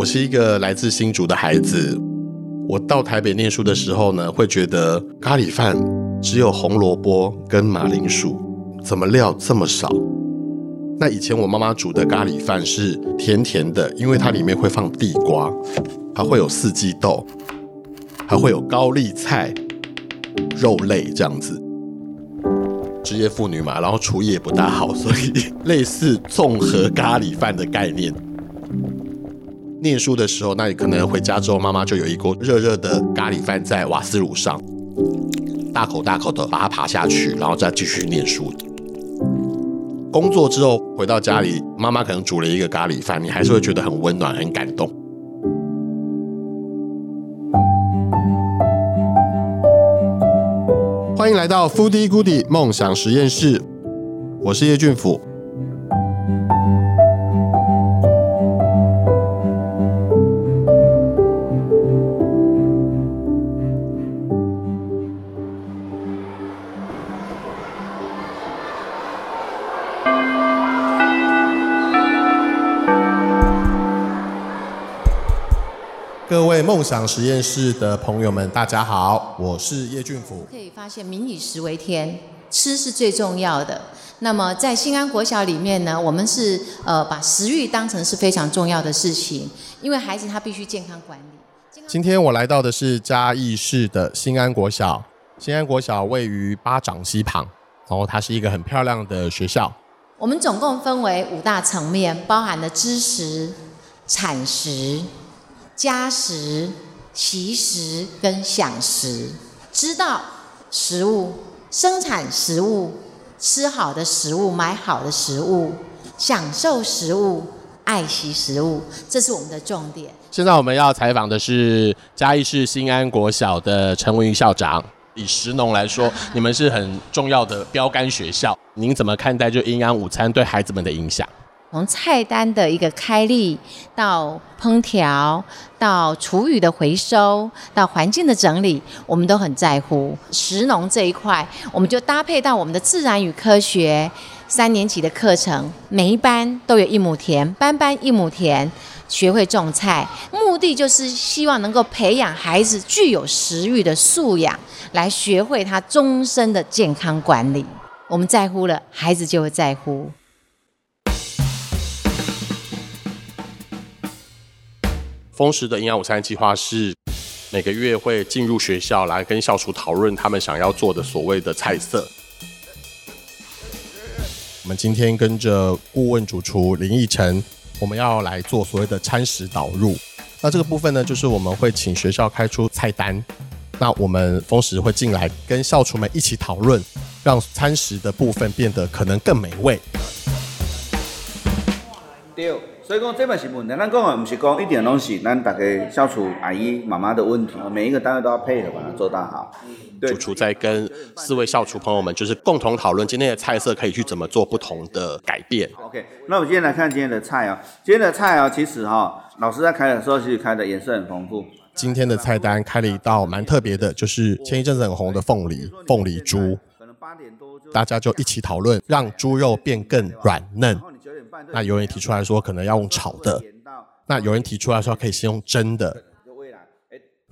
我是一个来自新竹的孩子，我到台北念书的时候呢，会觉得咖喱饭只有红萝卜跟马铃薯，怎么料这么少？那以前我妈妈煮的咖喱饭是甜甜的，因为它里面会放地瓜，还会有四季豆，还会有高丽菜、肉类这样子。职业妇女嘛，然后厨艺也不大好，所以 类似综合咖喱饭的概念。念书的时候，那你可能回家之后，妈妈就有一锅热热的咖喱饭在瓦斯炉上，大口大口的把它扒下去，然后再继续念书。工作之后回到家里，妈妈可能煮了一个咖喱饭，你还是会觉得很温暖、很感动。欢迎来到 Foodie Goodie 梦想实验室，我是叶俊甫。各位梦想实验室的朋友们，大家好，我是叶俊甫。可以发现，民以食为天，吃是最重要的。那么在新安国小里面呢，我们是呃把食欲当成是非常重要的事情，因为孩子他必须健康管理。今天我来到的是嘉义市的新安国小，新安国小位于八掌溪旁，然后它是一个很漂亮的学校。我们总共分为五大层面，包含了知识、产食。加食、习食跟享食，知道食物、生产食物、吃好的食物、买好的食物、享受食物、爱惜食物，这是我们的重点。现在我们要采访的是嘉义市新安国小的陈文云校长。以食农来说，你们是很重要的标杆学校，您怎么看待就营养午餐对孩子们的影响？从菜单的一个开立，到烹调，到厨余的回收，到环境的整理，我们都很在乎食农这一块。我们就搭配到我们的自然与科学三年级的课程，每一班都有一亩田，班班一亩田，学会种菜，目的就是希望能够培养孩子具有食欲的素养，来学会他终身的健康管理。我们在乎了，孩子就会在乎。灃食的营养午餐计划是每个月会进入学校来跟校厨讨论他们想要做的所谓的菜色。我们今天跟着顾问主厨林义成，我们要来做所谓的餐食导入。那这个部分呢，就是我们会请学校开出菜单，那我们丰食会进来跟校厨们一起讨论，让餐食的部分变得可能更美味。对。所以讲这嘛是问题，咱讲的不是讲一点东西，咱大家消除阿姨妈妈的问题，每一个单位都要配合把它做到好。主厨在跟四位校厨朋友们，就是共同讨论今天的菜色可以去怎么做不同的改变。OK，那我们今天来看今天的菜啊，今天的菜啊，其实哈，老师在开的时候其实开的颜色很丰富。今天的菜单开了一道蛮特别的，就是前一阵子很红的凤梨，凤梨猪。可能八点多，大家就一起讨论，让猪肉变更软嫩。那有人提出来说可能要用炒的，那有人提出来说可以先用蒸的。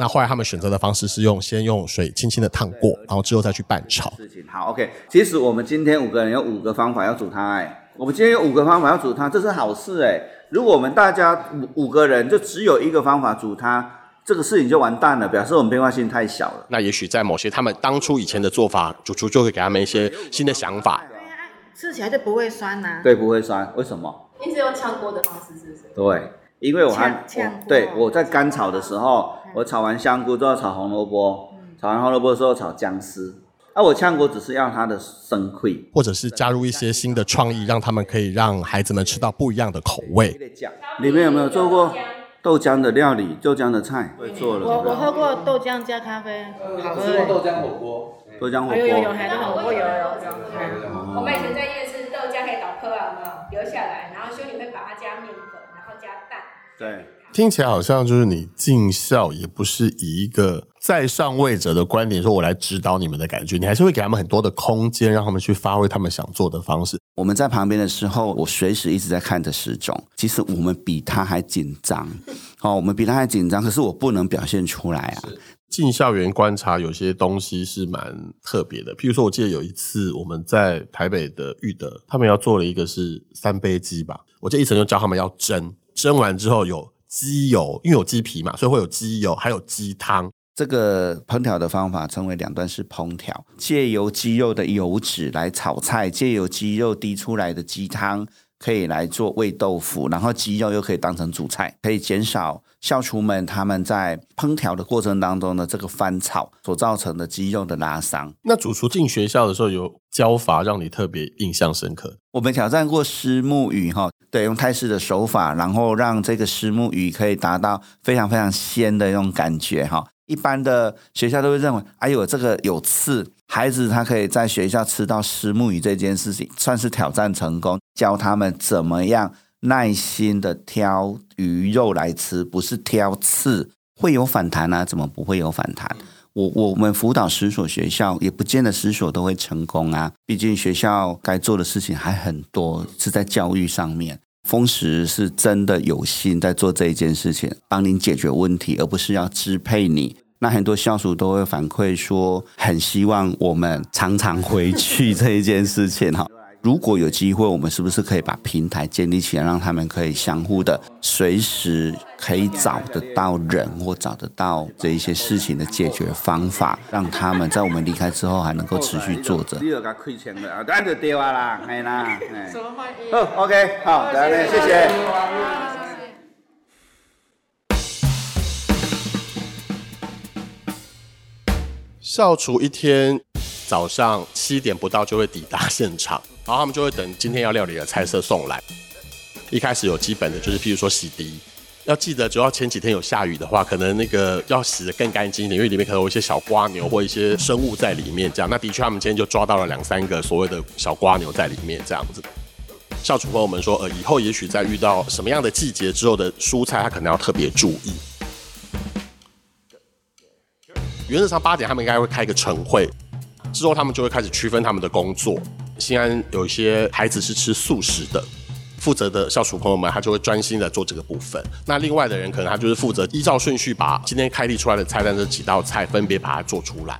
那后来他们选择的方式是用先用水轻轻的烫过，然后之后再去拌炒。事情好，OK。其实我们今天五个人有五个方法要煮它，哎，我们今天有五个方法要煮它，这是好事哎。如果我们大家五五个人就只有一个方法煮它，这个事情就完蛋了，表示我们变化性太小了。那也许在某些他们当初以前的做法，主厨就会给他们一些新的想法。吃起来就不会酸呐、啊。对，不会酸。为什么？一直用炝锅的方式，是不是？对，因为我还我对我在干炒的时候，嗯、我炒完香菇之后炒红萝卜，嗯、炒完红萝卜之后炒姜丝。那、啊、我炝锅只是要它的生溃，或者是加入一些新的创意，让他们可以让孩子们吃到不一样的口味。你们有没有做过豆浆的料理？豆浆的菜？会做了。我我喝过豆浆加咖啡，好喝。豆浆火锅。豆浆火锅，有有有，还有火锅有有有。我们以前在夜市豆浆可以倒颗啊，留下来？然后修女会把它加面粉，然后加蛋。对，听起来好像就是你尽孝也不是以一个在上位者的观点说，我来指导你们的感觉，你还是会给他们很多的空间，让他们去发挥他们想做的方式。我们在旁边的时候，我随时一直在看着时钟。其实我们比他还紧张，哦，我们比他还紧张，可是我不能表现出来啊。进校园观察，有些东西是蛮特别的。譬如说，我记得有一次我们在台北的育德，他们要做了一个是三杯鸡吧。我记得一层就教他们要蒸，蒸完之后有鸡油，因为有鸡皮嘛，所以会有鸡油，还有鸡汤。这个烹调的方法称为两段式烹调，借由鸡肉的油脂来炒菜，借由鸡肉滴出来的鸡汤可以来做味豆腐，然后鸡肉又可以当成主菜，可以减少校厨们他们在烹调的过程当中的这个翻炒所造成的鸡肉的拉伤。那主厨进学校的时候有教法让你特别印象深刻？我们挑战过虱目鱼哈，对，用泰式的手法，然后让这个虱目鱼可以达到非常非常鲜的那种感觉哈。一般的学校都会认为，哎呦，这个有刺，孩子他可以在学校吃到虱目鱼这件事情，算是挑战成功。教他们怎么样耐心的挑鱼肉来吃，不是挑刺，会有反弹啊？怎么不会有反弹？我我们辅导十所学校，也不见得十所都会成功啊。毕竟学校该做的事情还很多，是在教育上面。风石是真的有心在做这一件事情，帮您解决问题，而不是要支配你。那很多校属都会反馈说，很希望我们常常回去这一件事情哈。如果有机会，我们是不是可以把平台建立起来，让他们可以相互的随时可以找得到人或找得到这一些事情的解决方法，让他们在我们离开之后还能够持续做着。哦，OK，好，来谢谢。校厨一天早上七点不到就会抵达现场。然后他们就会等今天要料理的菜色送来。一开始有基本的，就是譬如说洗涤，要记得，主要前几天有下雨的话，可能那个要洗得更干净一点，因为里面可能有一些小瓜牛或一些生物在里面。这样，那的确他们今天就抓到了两三个所谓的小瓜牛在里面。这样子，校厨朋友们说，呃，以后也许在遇到什么样的季节之后的蔬菜，他可能要特别注意。原则上八点他们应该会开一个晨会，之后他们就会开始区分他们的工作。新安有一些孩子是吃素食的，负责的校厨朋友们，他就会专心的做这个部分。那另外的人可能他就是负责依照顺序把今天开立出来的菜单这几道菜分别把它做出来。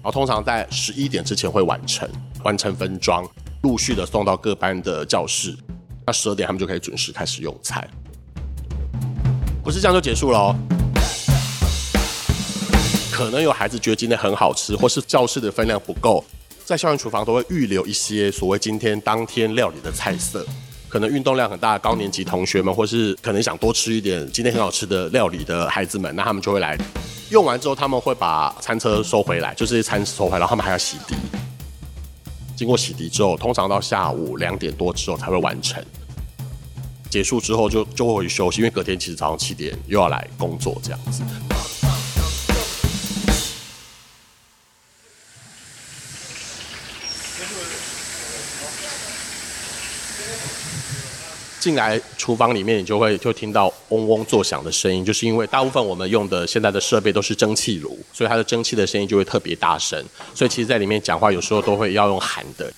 然后通常在十一点之前会完成，完成分装，陆续的送到各班的教室。那十二点他们就可以准时开始用餐。不是这样就结束了哦。可能有孩子觉得今天很好吃，或是教室的分量不够。在校园厨房都会预留一些所谓今天当天料理的菜色，可能运动量很大的高年级同学们，或是可能想多吃一点今天很好吃的料理的孩子们，那他们就会来。用完之后，他们会把餐车收回来，就是餐收回来，然后他们还要洗涤。经过洗涤之后，通常到下午两点多之后才会完成。结束之后就就会回去休息，因为隔天其实早上七点又要来工作这样子。进来厨房里面，你就会就听到嗡嗡作响的声音，就是因为大部分我们用的现在的设备都是蒸汽炉，所以它的蒸汽的声音就会特别大声。所以其实，在里面讲话有时候都会要用喊的。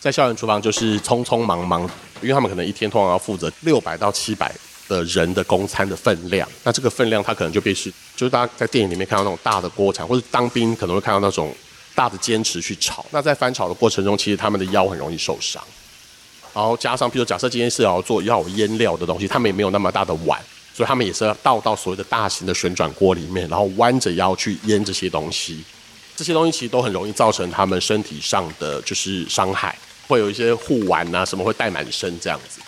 在校园厨房就是匆匆忙忙，因为他们可能一天通常要负责六百到七百的人的供餐的分量，那这个分量它可能就必须，就是大家在电影里面看到那种大的锅铲，或者当兵可能会看到那种大的煎匙去炒。那在翻炒的过程中，其实他们的腰很容易受伤。然后加上，比如假设今天是要做要腌料的东西，他们也没有那么大的碗，所以他们也是要倒到所谓的大型的旋转锅里面，然后弯着腰去腌这些东西。这些东西其实都很容易造成他们身体上的就是伤害，会有一些护腕啊什么会带满身这样子。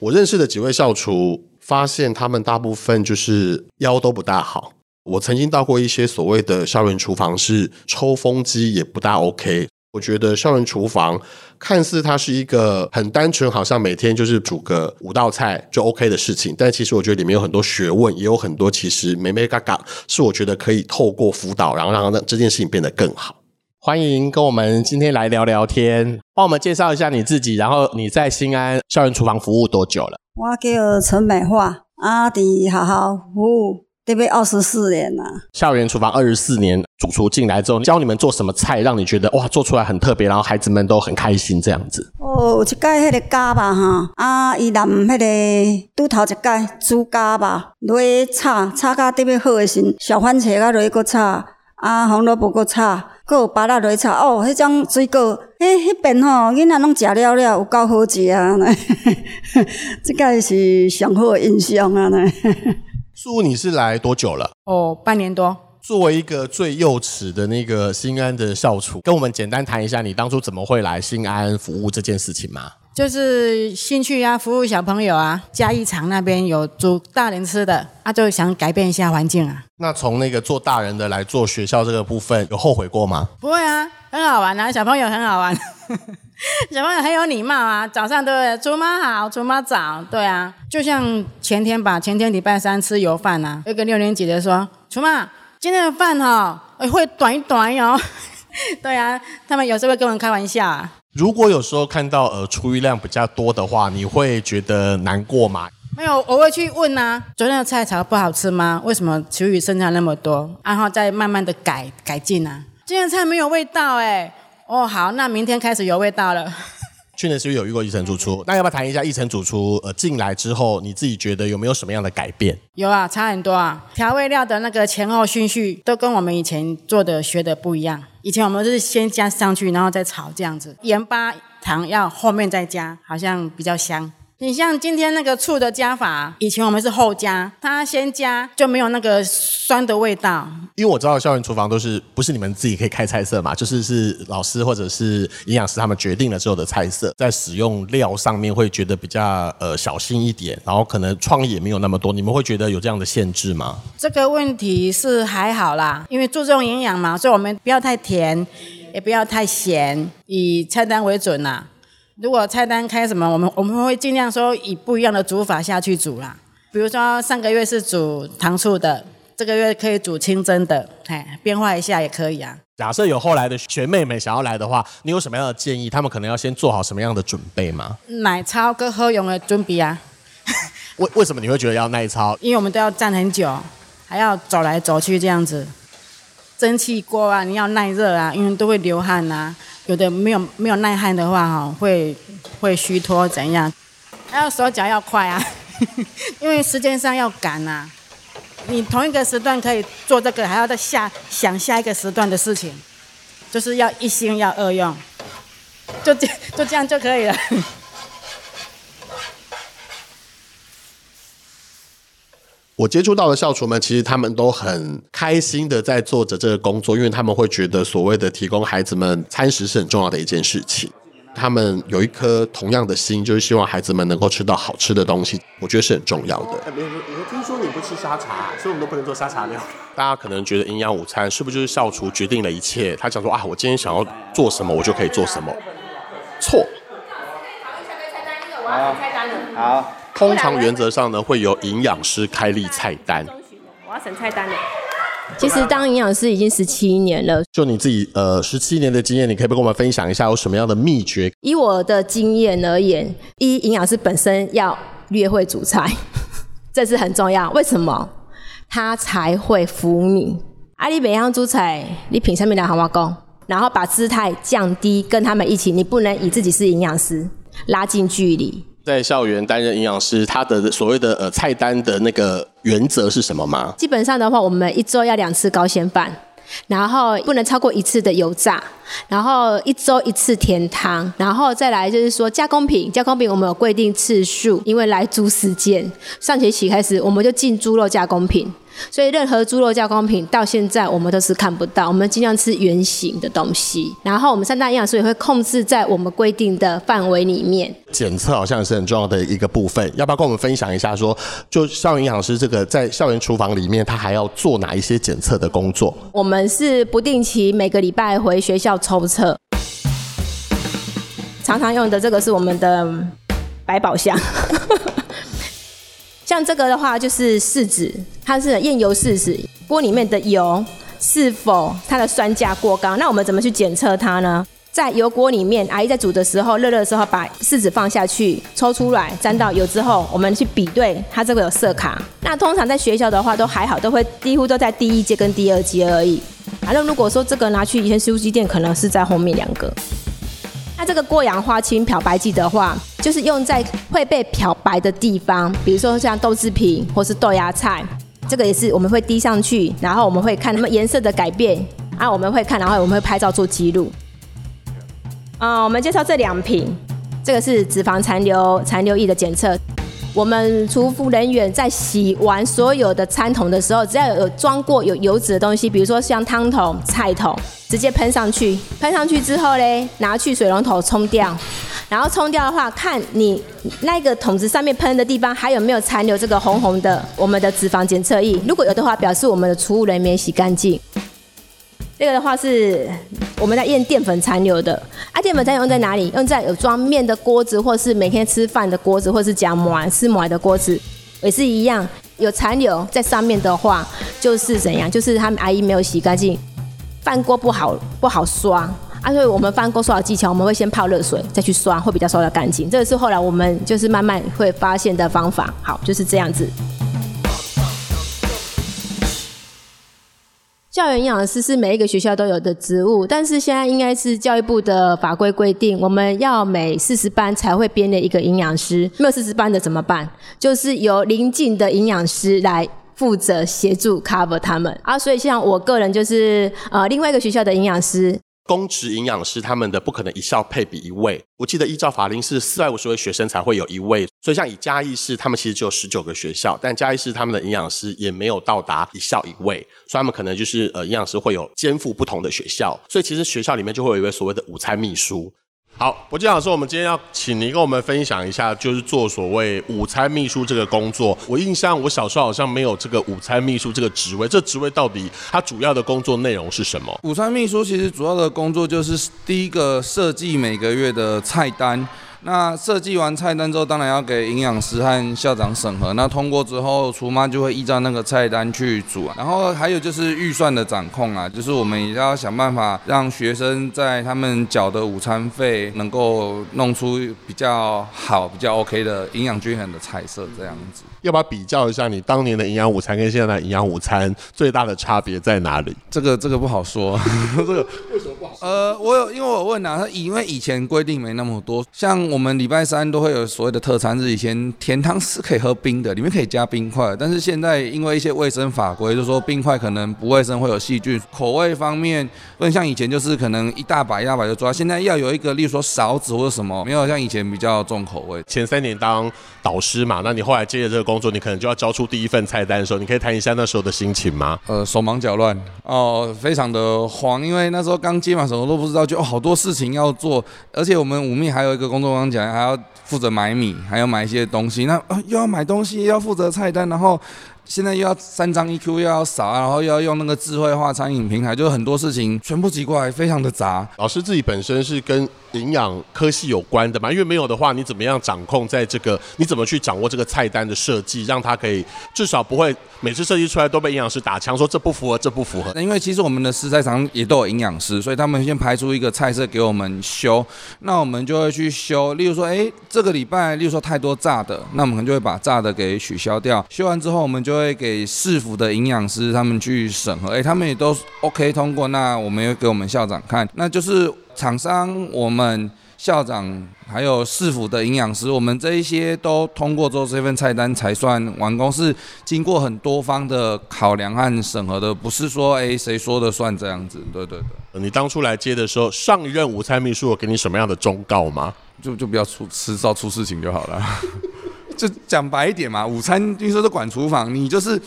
我认识的几位校厨，发现他们大部分就是腰都不大好。我曾经到过一些所谓的校园厨房，是抽风机也不大 OK。我觉得校园厨房看似它是一个很单纯，好像每天就是煮个五道菜就 OK 的事情，但其实我觉得里面有很多学问，也有很多其实眉眉角角，是我觉得可以透过辅导，然后让这件事情变得更好。欢迎跟我们今天来聊聊天，帮我们介绍一下你自己，然后你在新安校园厨房服务多久了？我叫陈美樺，啊，伫学校服务得被二十四年了。校园厨房二十四年，主厨进来之后，教你们做什么菜，让你觉得哇，做出来很特别，然后孩子们都很开心这样子。哦，有一届迄个咖吧哈，啊，伊南迄个拄头一届煮咖吧，落去炒，炒到特别好诶时，小番茄啊落去搁炒，啊，红萝卜搁炒，搁有芭乐落去炒，哦，迄种水果，迄迄边吼，囡仔拢食了了，有够好食啊！这个是上好的印象啊！呢，素，你是来多久了？哦，半年多。作为一个最幼齿的那个新安的校厨，跟我们简单谈一下，你当初怎么会来新安服务这件事情吗？就是兴趣啊，服务小朋友啊。嘉义厂那边有煮大人吃的，啊，就想改变一下环境啊。那从那个做大人的来做学校这个部分，有后悔过吗？不会啊，很好玩啊，小朋友很好玩，小朋友很有礼貌啊。早上对不对？厨妈好，厨妈早，对啊。就像前天吧，前天礼拜三吃油饭啊，有个六年级的说，厨妈。今天的饭哈、哦，会短一短哟。对啊，他们有时候会跟我们开玩笑啊。如果有时候看到呃出余量比较多的话，你会觉得难过吗？没有，我会去问啊。昨天的菜炒不好吃吗？为什么厨余剩下那么多？然后再慢慢的改改进啊。今天的菜没有味道哎。哦，好，那明天开始有味道了。去年是不是有遇过奕成主厨？那要不要谈一下一成主厨呃进来之后，你自己觉得有没有什么样的改变？有啊，差很多啊。调味料的那个前后顺序都跟我们以前做的学的不一样。以前我们是先加上去，然后再炒这样子。盐巴糖要后面再加，好像比较香。你像今天那个醋的加法，以前我们是后加，它先加就没有那个酸的味道。因为我知道校园厨房都是不是你们自己可以开菜色嘛，就是是老师或者是营养师他们决定了之后的菜色，在使用料上面会觉得比较呃小心一点，然后可能创意也没有那么多。你们会觉得有这样的限制吗？这个问题是还好啦，因为注重营养嘛，所以我们不要太甜，也不要太咸，以菜单为准呐。如果菜单开什么，我们我们会尽量说以不一样的煮法下去煮啦。比如说上个月是煮糖醋的，这个月可以煮清蒸的，哎，变化一下也可以啊。假设有后来的学妹妹想要来的话，你有什么样的建议？他们可能要先做好什么样的准备吗？奶操跟喝用的准备啊。为为什么你会觉得要耐操？因为我们都要站很久，还要走来走去这样子。蒸汽锅啊，你要耐热啊，因为都会流汗、啊。有的没有没有耐汗的话，哈，会会虚脱怎样？还有手脚要快啊，因为时间上要赶、啊。你同一个时段可以做这个，还要再下想下一个时段的事情，就是要一心要二用，就这就这样就可以了。我接触到的校厨们，其实他们都很开心的在做着这个工作，因为他们会觉得所谓的提供孩子们餐食是很重要的一件事情。他们有一颗同样的心，就是希望孩子们能够吃到好吃的东西，我觉得是很重要的。没有，我听说你不吃沙茶，所以我们都不能做沙茶料。大家可能觉得营养午餐是不是就是校厨决定了一切？他讲说啊，我今天想要做什么，我就可以做什么。错。好。通常原则上呢，会由营养师开立菜单。我要审菜单了。其实当营养师已经十七年了。就你自己呃十七年的经验，你可以不跟我们分享一下有什么样的秘诀？以我的经验而言，一营养师本身要略会煮菜，这是很重要。为什么？他才会服你。阿里北洋煮菜，你品上面的好不好？然后把姿态降低，跟他们一起。你不能以自己是营养师拉近距离。在校园担任营养师，他的所谓的呃菜单的那个原则是什么吗？基本上的话，我们一周要两次高纤饭，然后不能超过一次的油炸，然后一周一次甜汤，然后再来就是说加工品，加工品我们有规定次数，因为来猪时间，上学期开始我们就进猪肉加工品。所以任何猪肉加工品到现在我们都是看不到，我们尽量吃原形的东西。然后我们三大营养素也会控制在我们规定的范围里面。检测好像是很重要的一个部分，要不要跟我们分享一下说？说就校园营养师这个在校园厨房里面，他还要做哪一些检测的工作？我们是不定期每个礼拜回学校抽测，常常用的这个是我们的百宝箱。像这个的话，就是试纸，它是验油试纸，锅里面的油是否它的酸价过高？那我们怎么去检测它呢？在油锅里面，阿姨在煮的时候，热热的时候把柿子放下去，抽出来沾到油之后，我们去比对它这个有色卡。那通常在学校的话都还好，都会几乎都在第一阶跟第二阶而已。反正如果说这个拿去以前酥鸡店，可能是在后面两个。那这个过氧化氢漂白剂的话，就是用在会被漂白的地方，比如说像豆制品或是豆芽菜，这个也是我们会滴上去，然后我们会看它们颜色的改变啊，我们会看，然后我们会拍照做记录。啊、嗯，我们介绍这两瓶，这个是脂肪残留残留液的检测。我们厨服人员在洗完所有的餐桶的时候，只要有装过有油脂的东西，比如说像汤桶、菜桶，直接喷上去。喷上去之后嘞，拿去水龙头冲掉。然后冲掉的话，看你那个桶子上面喷的地方还有没有残留这个红红的我们的脂肪检测液。如果有的话，表示我们的厨务人员洗干净。这个的话是我们在验淀粉残留的，啊，淀粉残留用在哪里？用在有装面的锅子，或是每天吃饭的锅子，或是夹馍吃馍的锅子，也是一样，有残留在上面的话，就是怎样？就是他们阿姨没有洗干净，饭锅不好不好刷啊，所以我们翻锅刷的技巧，我们会先泡热水再去刷，会比较刷得干净。这个是后来我们就是慢慢会发现的方法。好，就是这样子。教员营养师是每一个学校都有的职务，但是现在应该是教育部的法规规定，我们要每四十班才会编列一个营养师，没有四十班的怎么办？就是由邻近的营养师来负责协助 cover 他们啊，所以像我个人就是呃另外一个学校的营养师。公职营养师他们的不可能一校配比一位，我记得依照法令是四百五十位学生才会有一位，所以像以嘉义市，他们其实只有十九个学校，但嘉义市他们的营养师也没有到达一校一位，所以他们可能就是呃营养师会有肩负不同的学校，所以其实学校里面就会有一位所谓的午餐秘书。好，柏金老师，我们今天要请您跟我们分享一下，就是做所谓午餐秘书这个工作。我印象我小时候好像没有这个午餐秘书这个职位，这职位到底它主要的工作内容是什么？午餐秘书其实主要的工作就是第一个设计每个月的菜单。那设计完菜单之后，当然要给营养师和校长审核。那通过之后，厨妈就会依照那个菜单去煮啊。然后还有就是预算的掌控啊，就是我们也要想办法让学生在他们缴的午餐费能够弄出比较好、比较 OK 的营养均衡的菜色，这样子。要不要比较一下你当年的营养午餐跟现在的营养午餐最大的差别在哪里？这个这个不好说，这个为什么不好说？呃，我有因为我问啊，他因为以前规定没那么多，像我们礼拜三都会有所谓的特餐日，以前甜汤是可以喝冰的，里面可以加冰块，但是现在因为一些卫生法规，就说冰块可能不卫生，会有细菌。口味方面不能像以前就是可能一大把一大把就抓，现在要有一个，例如说勺子或者什么，没有像以前比较重口味。前三年当导师嘛，那你后来接着这个工工作你可能就要交出第一份菜单的时候，你可以谈一下那时候的心情吗？呃，手忙脚乱哦，非常的慌，因为那时候刚接嘛，什么都不知道，就、哦、好多事情要做，而且我们五秘还有一个工作刚讲，还要负责买米，还要买一些东西，那、呃、又要买东西，又要负责菜单，然后。现在又要三张 EQ 又要扫，然后又要用那个智慧化餐饮平台，就很多事情全部集过来，非常的杂。老师自己本身是跟营养科系有关的嘛？因为没有的话，你怎么样掌控在这个？你怎么去掌握这个菜单的设计，让它可以至少不会每次设计出来都被营养师打枪，说这不符合，这不符合。那因为其实我们的食材厂也都有营养师，所以他们先排出一个菜色给我们修，那我们就会去修。例如说，哎，这个礼拜，例如说太多炸的，那我们可能就会把炸的给取消掉。修完之后，我们就会给市府的营养师他们去审核，哎，他们也都 OK 通过，那我们又给我们校长看，那就是厂商、我们校长还有市府的营养师，我们这一些都通过之后，这份菜单才算完工，是经过很多方的考量和审核的，不是说哎谁说的算这样子，对对对。你当初来接的时候，上一任午餐秘书有给你什么样的忠告吗？就就不要出迟早出事情就好了。就讲白一点嘛，午餐听说是管厨房，你就是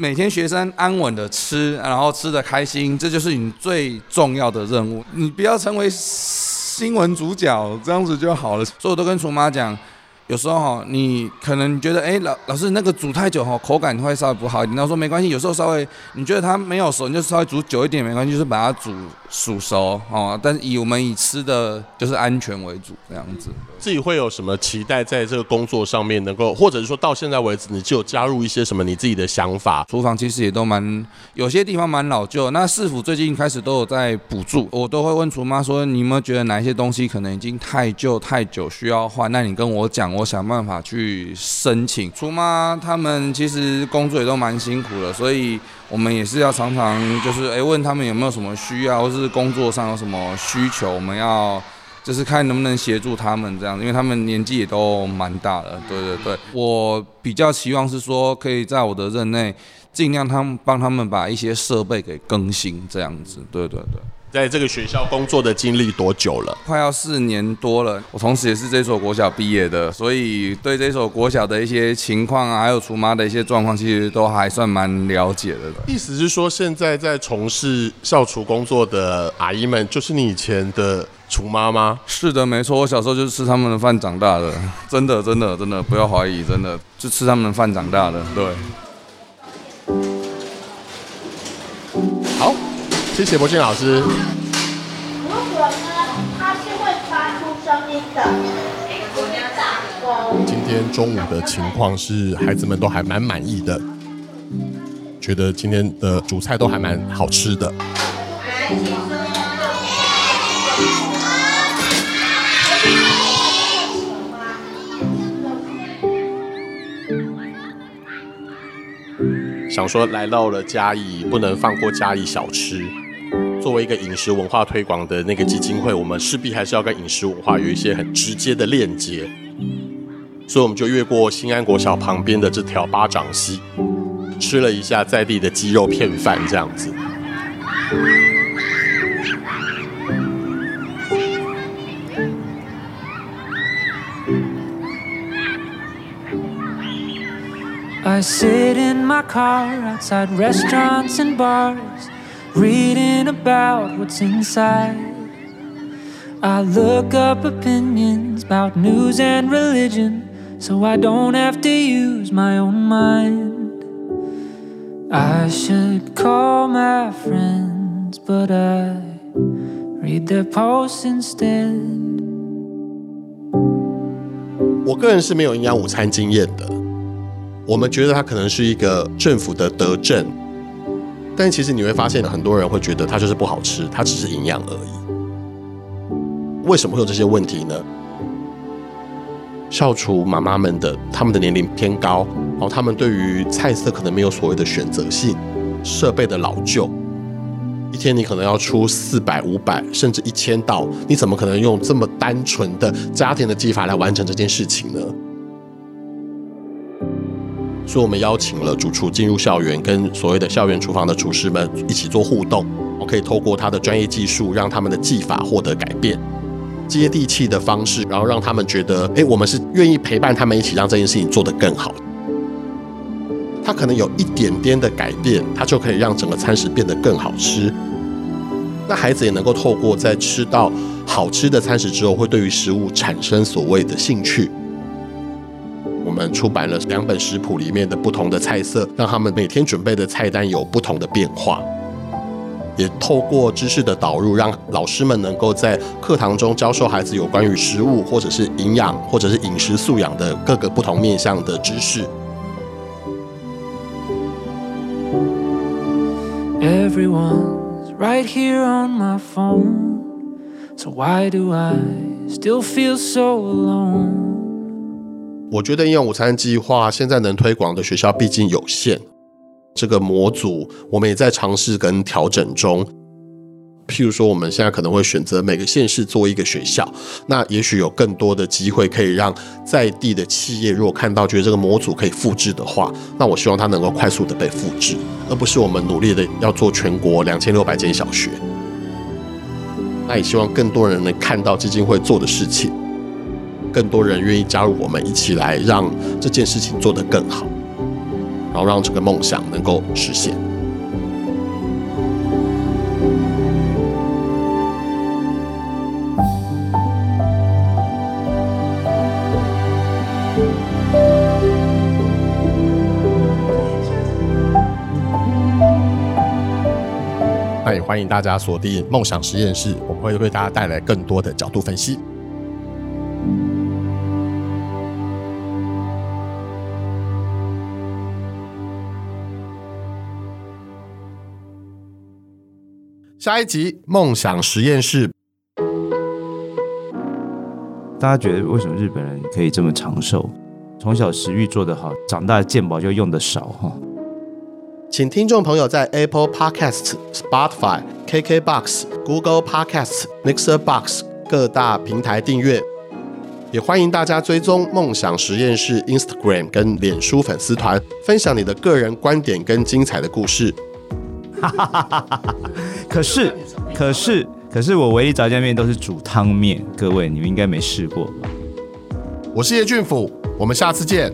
每天学生安稳的吃，然后吃的开心，这就是你最重要的任务。你不要成为新闻主角，这样子就好了。所以我都跟厨妈讲，有时候哈，你可能觉得，哎，老老师那个煮太久哈，口感会稍微不好一点。然后说没关系，有时候稍微你觉得它没有熟，你就稍微煮久一点没关系，就是把它煮煮熟哦。但是以我们以吃的就是安全为主这样子。自己会有什么期待在这个工作上面能够，或者是说到现在为止，你就有加入一些什么你自己的想法？厨房其实也都蛮有些地方蛮老旧。那市府最近开始都有在补助，我都会问厨妈说，你有没有觉得哪一些东西可能已经太旧太久需要换？那你跟我讲。我想办法去申请。厨妈他们其实工作也都蛮辛苦的，所以我们也是要常常就是哎问他们有没有什么需要，或是工作上有什么需求，我们要就是看能不能协助他们这样，因为他们年纪也都蛮大了。对对对，我比较希望是说可以在我的任内尽量他们帮他们把一些设备给更新这样子。对对对。在这个学校工作的经历多久了？快要四年多了。我同时也是这所国小毕业的，所以对这所国小的一些情况啊，还有厨妈的一些状况，其实都还算蛮了解的。意思是说，现在在从事校厨工作的阿姨们，就是你以前的厨妈吗？是的，没错。我小时候就是吃他们的饭长大的，真的，真的，真的，不要怀疑，真的就吃他们的饭长大的。对。好。谢谢柏俊老师。如果呢，它是会发出声音的。今天中午的情况是，孩子们都还蛮满意的，觉得今天的主菜都还蛮好吃的。想说来到了嘉义，不能放过嘉义小吃。作为一个饮食文化推广的那个基金会，我们势必还是要跟饮食文化有一些很直接的链接，所以我们就越过新安国小旁边的这条八掌溪，吃了一下在地的鸡肉片饭，这样子。I sit in my car outside restaurants and bars Reading about what's inside. I look up opinions about news and religion, so I don't have to use my own mind. I should call my friends, but I read their posts instead. 我个人是没有营养午餐经验的，我们觉得它可能是一个政府的德政。 但其实你会发现，很多人会觉得它就是不好吃，它只是营养而已。为什么会有这些问题呢？校厨妈妈们的他们的年龄偏高，然后他们对于菜色可能没有所谓的选择性，设备的老旧，一天你可能要出四百、五百甚至一千道，你怎么可能用这么单纯的家庭的技法来完成这件事情呢？所以，我们邀请了主厨进入校园，跟所谓的校园厨房的厨师们一起做互动。我可以透过他的专业技术，让他们的技法获得改变，接地气的方式，然后让他们觉得，哎，我们是愿意陪伴他们一起，让这件事情做得更好。他可能有一点点的改变，他就可以让整个餐食变得更好吃。那孩子也能够透过在吃到好吃的餐食之后，会对于食物产生所谓的兴趣。我们出版了两本食谱里面的不同的菜色，让他们每天准备的菜单有不同的变化。也透过知识的导入，让老师们能够在课堂中教授孩子有关于食物，或者是营养，或者是饮食素养的各个不同面向的知识。Everyone's right here on my phone, so why do I still feel so alone? 我觉得营养午餐计划现在能推广的学校毕竟有限，这个模组我们也在尝试跟调整中。譬如说，我们现在可能会选择每个县市做一个学校，那也许有更多的机会可以让在地的企业，如果看到觉得这个模组可以复制的话，那我希望它能够快速的被复制，而不是我们努力的要做全国两千六百间小学。那也希望更多人能看到基金会做的事情。更多人愿意加入我们一起来让这件事情做得更好然后让这个梦想能够实现。那也欢迎大家锁定梦想实验室我们会为大家带来更多的角度分析。下一集梦想实验室，大家觉得为什么日本人可以这么长寿？从小食欲做得好，长大健保就用得少哈。请听众朋友在 Apple Podcasts、Spotify、KKBox、Google Podcasts、Mixer Box 各大平台订阅，也欢迎大家追踪梦想实验室 Instagram 跟脸书粉丝团，分享你的个人观点跟精彩的故事。哈哈哈！可是，可是，可是我唯一炸酱面都是煮汤面，各位你们应该没试过吧？我是叶俊甫，我们下次见。